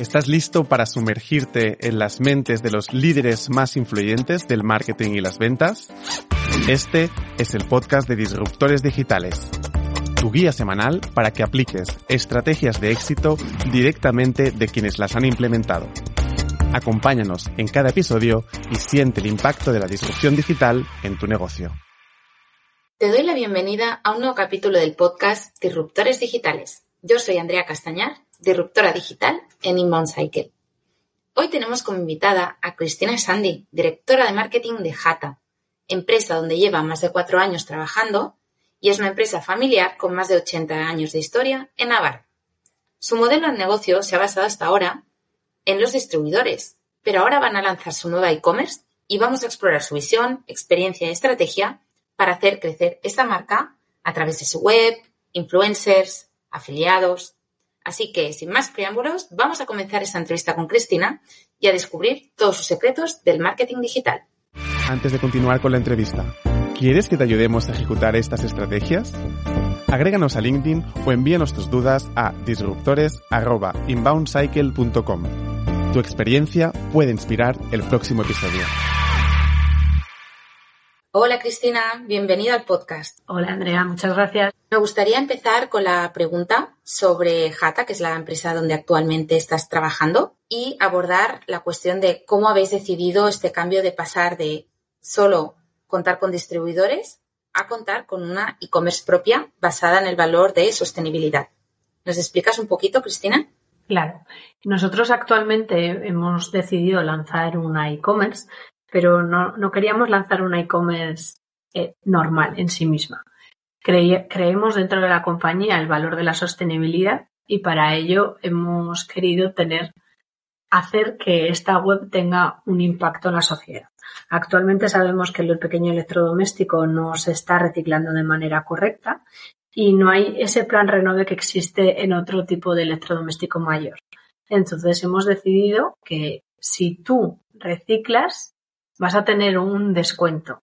¿Estás listo para sumergirte en las mentes de los líderes más influyentes del marketing y las ventas? Este es el podcast de Disruptores Digitales, tu guía semanal para que apliques estrategias de éxito directamente de quienes las han implementado. Acompáñanos en cada episodio y siente el impacto de la disrupción digital en tu negocio. Te doy la bienvenida a un nuevo capítulo del podcast Disruptores Digitales. Yo soy Andrea Castañar disruptora digital en Inbound Cycle. Hoy tenemos como invitada a Cristina Sandy, directora de marketing de Jata, empresa donde lleva más de cuatro años trabajando y es una empresa familiar con más de 80 años de historia en Navarra. Su modelo de negocio se ha basado hasta ahora en los distribuidores, pero ahora van a lanzar su nueva e-commerce y vamos a explorar su visión, experiencia y estrategia para hacer crecer esta marca a través de su web, influencers, afiliados, Así que, sin más preámbulos, vamos a comenzar esta entrevista con Cristina y a descubrir todos sus secretos del marketing digital. Antes de continuar con la entrevista, ¿quieres que te ayudemos a ejecutar estas estrategias? Agréganos a LinkedIn o envíanos tus dudas a disruptores.inboundcycle.com. Tu experiencia puede inspirar el próximo episodio. Hola Cristina, bienvenida al podcast. Hola Andrea, muchas gracias. Me gustaría empezar con la pregunta sobre Jata, que es la empresa donde actualmente estás trabajando, y abordar la cuestión de cómo habéis decidido este cambio de pasar de solo contar con distribuidores a contar con una e-commerce propia basada en el valor de sostenibilidad. ¿Nos explicas un poquito, Cristina? Claro. Nosotros actualmente hemos decidido lanzar una e-commerce pero no, queríamos lanzar una e-commerce eh, normal en sí misma. Creemos dentro de la compañía el valor de la sostenibilidad y para ello hemos querido tener hacer que esta web tenga un impacto en la sociedad. Actualmente sabemos que el pequeño electrodoméstico no se está reciclando de manera correcta y no hay ese plan renove que existe en otro tipo de electrodoméstico mayor. Entonces hemos decidido que si tú reciclas, vas a tener un descuento.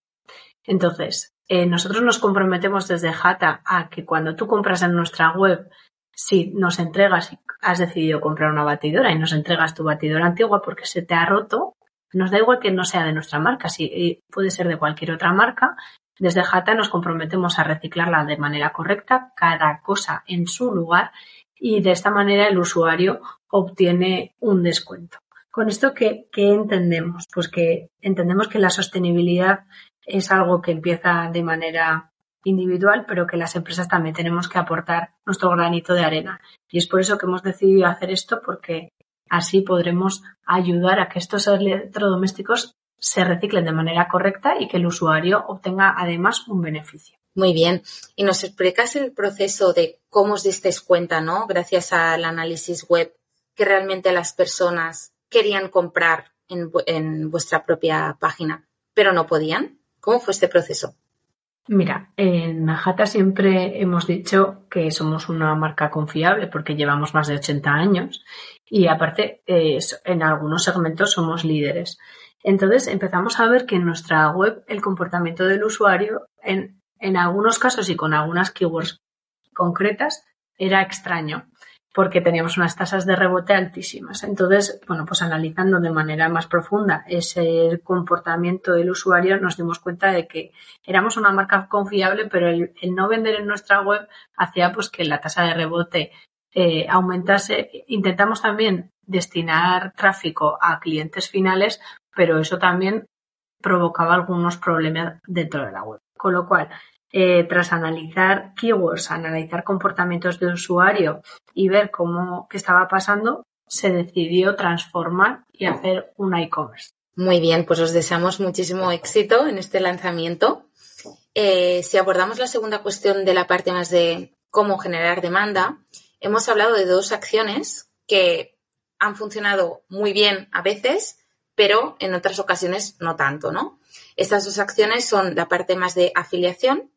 Entonces, eh, nosotros nos comprometemos desde Jata a que cuando tú compras en nuestra web, si nos entregas, has decidido comprar una batidora y nos entregas tu batidora antigua porque se te ha roto, nos da igual que no sea de nuestra marca, si puede ser de cualquier otra marca. Desde Jata nos comprometemos a reciclarla de manera correcta, cada cosa en su lugar y de esta manera el usuario obtiene un descuento. Con esto, ¿qué, entendemos? Pues que entendemos que la sostenibilidad es algo que empieza de manera individual, pero que las empresas también tenemos que aportar nuestro granito de arena. Y es por eso que hemos decidido hacer esto, porque así podremos ayudar a que estos electrodomésticos se reciclen de manera correcta y que el usuario obtenga además un beneficio. Muy bien. Y nos explicas el proceso de cómo os disteis cuenta, ¿no? Gracias al análisis web, que realmente las personas querían comprar en, vuestra propia página, pero no podían? ¿Cómo fue este proceso? Mira, en Najata siempre hemos dicho que somos una marca confiable porque llevamos más de 80 años y aparte en algunos segmentos somos líderes. Entonces empezamos a ver que en nuestra web el comportamiento del usuario en, en algunos casos y con algunas keywords concretas era extraño porque teníamos unas tasas de rebote altísimas. Entonces, bueno, pues analizando de manera más profunda ese comportamiento del usuario, nos dimos cuenta de que éramos una marca confiable, pero el, no vender en nuestra web hacía pues que la tasa de rebote eh, aumentase. Intentamos también destinar tráfico a clientes finales, pero eso también provocaba algunos problemas dentro de la web. Con lo cual, eh, tras analizar keywords, analizar comportamientos de usuario y ver cómo qué estaba pasando, se decidió transformar y hacer un e-commerce. Muy bien, pues os deseamos muchísimo éxito en este lanzamiento. Eh, si abordamos la segunda cuestión de la parte más de cómo generar demanda, hemos hablado de dos acciones que han funcionado muy bien a veces, pero en otras ocasiones no tanto, ¿no? Estas dos acciones son la parte más de afiliación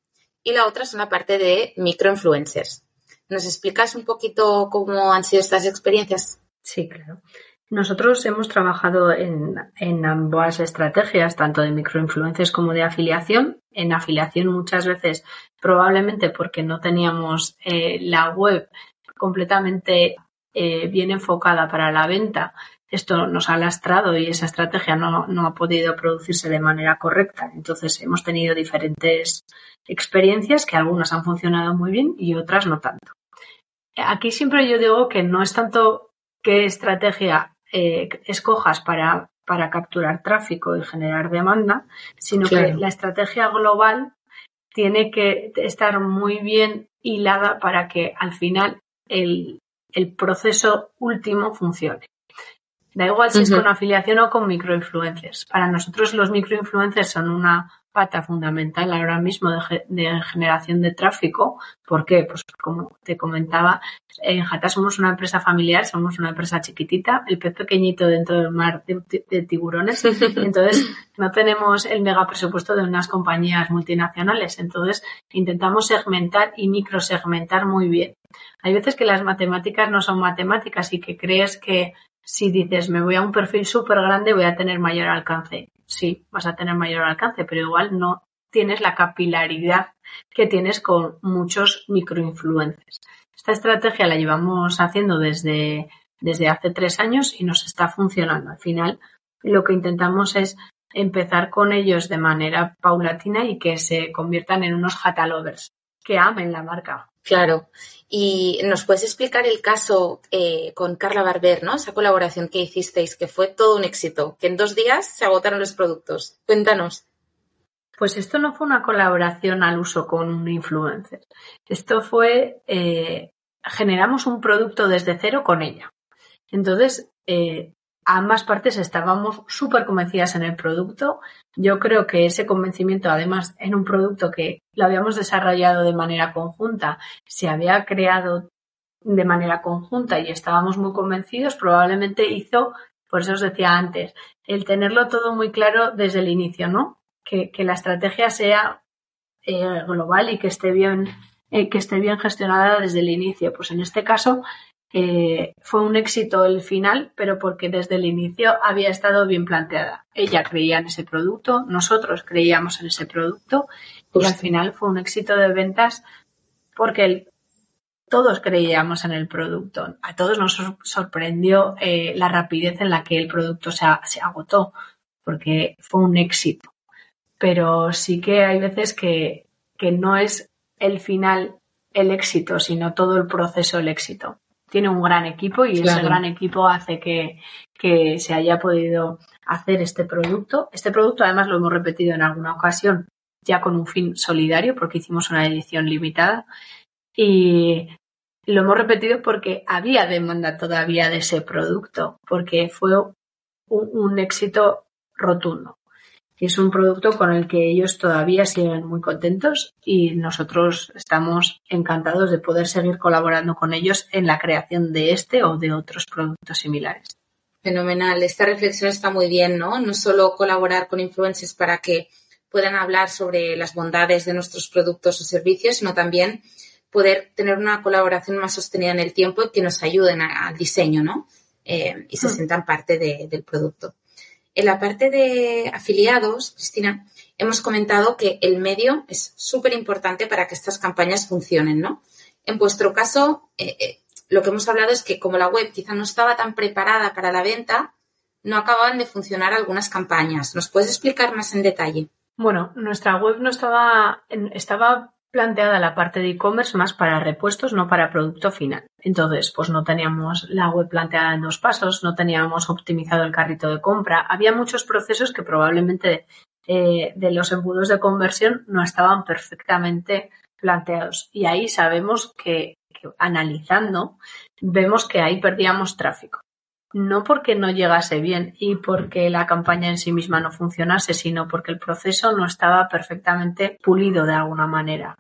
y la otra es una parte de microinfluencers. ¿Nos explicas un poquito cómo han sido estas experiencias? Sí, claro. Nosotros hemos trabajado en, ambas estrategias, tanto de microinfluencers como de afiliación. En afiliación muchas veces, probablemente porque no teníamos eh, la web completamente eh, bien enfocada para la venta, esto nos ha lastrado y esa estrategia no, no, ha podido producirse de manera correcta. Entonces hemos tenido diferentes experiencias que algunas han funcionado muy bien y otras no tanto. Aquí siempre yo digo que no es tanto qué estrategia eh, escojas para, para capturar tráfico y generar demanda, sino que la estrategia global tiene que estar muy bien hilada para que al final el, el proceso último funcione. Da igual si es con afiliación o con microinfluencers. Para nosotros los microinfluencers son una pata fundamental ahora mismo de, generación de tráfico. ¿Por qué? Pues como te comentaba, en Jata somos una empresa familiar, somos una empresa chiquitita, el pez pequeñito dentro del mar de, tiburones. Entonces, no tenemos el mega presupuesto de unas compañías multinacionales. Entonces, intentamos segmentar y microsegmentar muy bien. Hay veces que las matemáticas no son matemáticas y que crees que si dices me voy a un perfil súper grande voy a tener mayor alcance sí, vas a tener mayor alcance, pero igual no tienes la capilaridad que tienes con muchos microinfluencers. Esta estrategia la llevamos haciendo desde, desde hace tres años y nos está funcionando. Al final, lo que intentamos es empezar con ellos de manera paulatina y que se conviertan en unos hatalovers, que amen la marca. Claro. Y nos puedes explicar el caso eh, con Carla Barber, ¿no? Esa colaboración que hicisteis, que fue todo un éxito, que en dos días se agotaron los productos. Cuéntanos. Pues esto no fue una colaboración al uso con un influencer. Esto fue, eh, generamos un producto desde cero con ella. Entonces, eh, ambas partes estábamos súper convencidas en el producto. Yo creo que ese convencimiento, además, en un producto que lo habíamos desarrollado de manera conjunta, se había creado de manera conjunta y estábamos muy convencidos, probablemente hizo, por eso os decía antes, el tenerlo todo muy claro desde el inicio, ¿no? Que, la estrategia sea eh, global y que esté bien, eh, que esté bien gestionada desde el inicio. Pues en este caso, eh, fue un éxito el final, pero porque desde el inicio había estado bien planteada. Ella creía en ese producto, nosotros creíamos en ese producto y al final fue un éxito de ventas porque todos creíamos en el producto. A todos nos sorprendió eh, la rapidez en la que el producto se, se agotó porque fue un éxito. Pero sí que hay veces que, que no es el final el éxito, sino todo el proceso el éxito tiene un gran equipo y ese gran equipo hace que, que se haya podido hacer este producto. Este producto además lo hemos repetido en alguna ocasión ya con un fin solidario porque hicimos una edición limitada. Y lo hemos repetido porque había demanda todavía de ese producto, porque fue un éxito rotundo es un producto con el que ellos todavía siguen muy contentos y nosotros estamos encantados de poder seguir colaborando con ellos en la creación de este o de otros productos similares. Fenomenal. Esta reflexión está muy bien, ¿no? No solo colaborar con influencers para que puedan hablar sobre las bondades de nuestros productos o servicios, sino también poder tener una colaboración más sostenida en el tiempo y que nos ayuden al diseño, ¿no? Eh, y se mm. sientan parte del producto. En la parte de afiliados, Cristina, hemos comentado que el medio es súper importante para que estas campañas funcionen, ¿no? En vuestro caso, eh, eh, lo que hemos hablado es que como la web quizá no estaba tan preparada para la venta, no acababan de funcionar algunas campañas. ¿Nos puedes explicar más en detalle? Bueno, nuestra web no estaba, estaba planteada la parte de e-commerce más para repuestos, no para producto final. Entonces, pues no teníamos la web planteada en dos pasos, no teníamos optimizado el carrito de compra. Había muchos procesos que probablemente eh, de los embudos de conversión no estaban perfectamente planteados. Y ahí sabemos que, que analizando, vemos que ahí perdíamos tráfico no porque no llegase bien y porque la campaña en sí misma no funcionase, sino porque el proceso no estaba perfectamente pulido de alguna manera.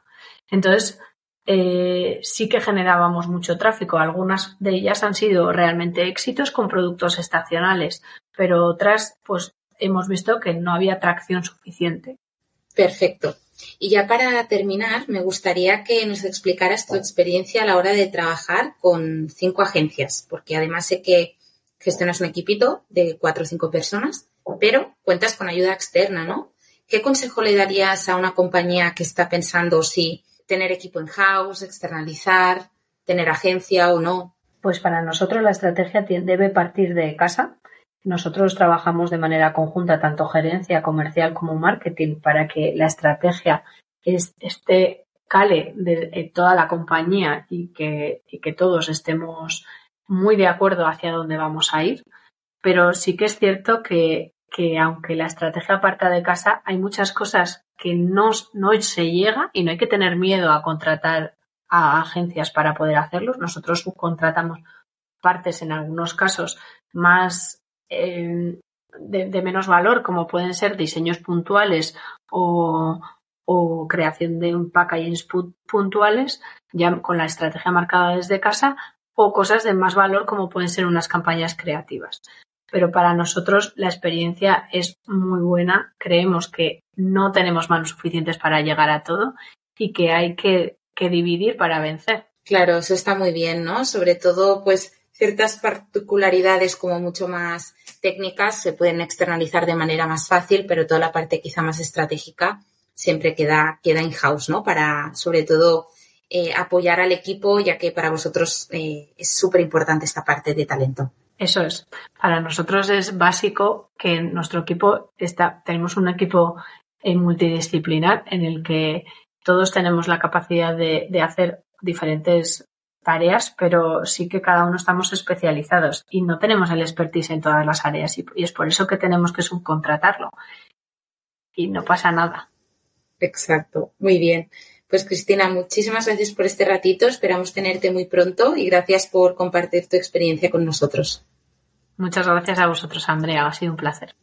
Entonces, eh, sí que generábamos mucho tráfico. Algunas de ellas han sido realmente éxitos con productos estacionales, pero otras, pues hemos visto que no había tracción suficiente. Perfecto. Y ya para terminar, me gustaría que nos explicaras tu experiencia a la hora de trabajar con cinco agencias, porque además sé que gestionas un equipito de cuatro o cinco personas, pero cuentas con ayuda externa, ¿no? ¿Qué consejo le darías a una compañía que está pensando si tener equipo in-house, externalizar, tener agencia o no? Pues para nosotros la estrategia debe partir de casa. Nosotros trabajamos de manera conjunta, tanto gerencia comercial como marketing, para que la estrategia esté cale de, toda la compañía y que, y que todos estemos muy de acuerdo hacia dónde vamos a ir. Pero sí que es cierto que, que aunque la estrategia parta de casa, hay muchas cosas que no, no se llega y no hay que tener miedo a contratar a agencias para poder hacerlos. Nosotros subcontratamos partes en algunos casos más eh, de, menos valor, como pueden ser diseños puntuales o, o creación de un packaging puntuales, ya con la estrategia marcada desde casa, o cosas de más valor, como pueden ser unas campañas creativas. Pero para nosotros la experiencia es muy buena. Creemos que no tenemos manos suficientes para llegar a todo y que hay que dividir para vencer. Claro, eso está muy bien, ¿no? Sobre todo, pues ciertas particularidades como mucho más técnicas se pueden externalizar de manera más fácil, pero toda la parte quizá más estratégica siempre queda, queda in-house, ¿no? Para, sobre todo, eh, apoyar al equipo, ya que para vosotros eh, es súper importante esta parte de talento. Eso es. Para nosotros es básico que nuestro equipo está, tenemos un equipo eh, multidisciplinar en el que todos tenemos la capacidad de, hacer diferentes tareas, pero sí que cada uno estamos especializados y no tenemos el expertise en todas las áreas y, es por eso que tenemos que subcontratarlo. Y no pasa nada. Exacto, muy bien. Pues Cristina, muchísimas gracias por este ratito. Esperamos tenerte muy pronto y gracias por compartir tu experiencia con nosotros. Muchas gracias a vosotros, Andrea. Ha sido un placer.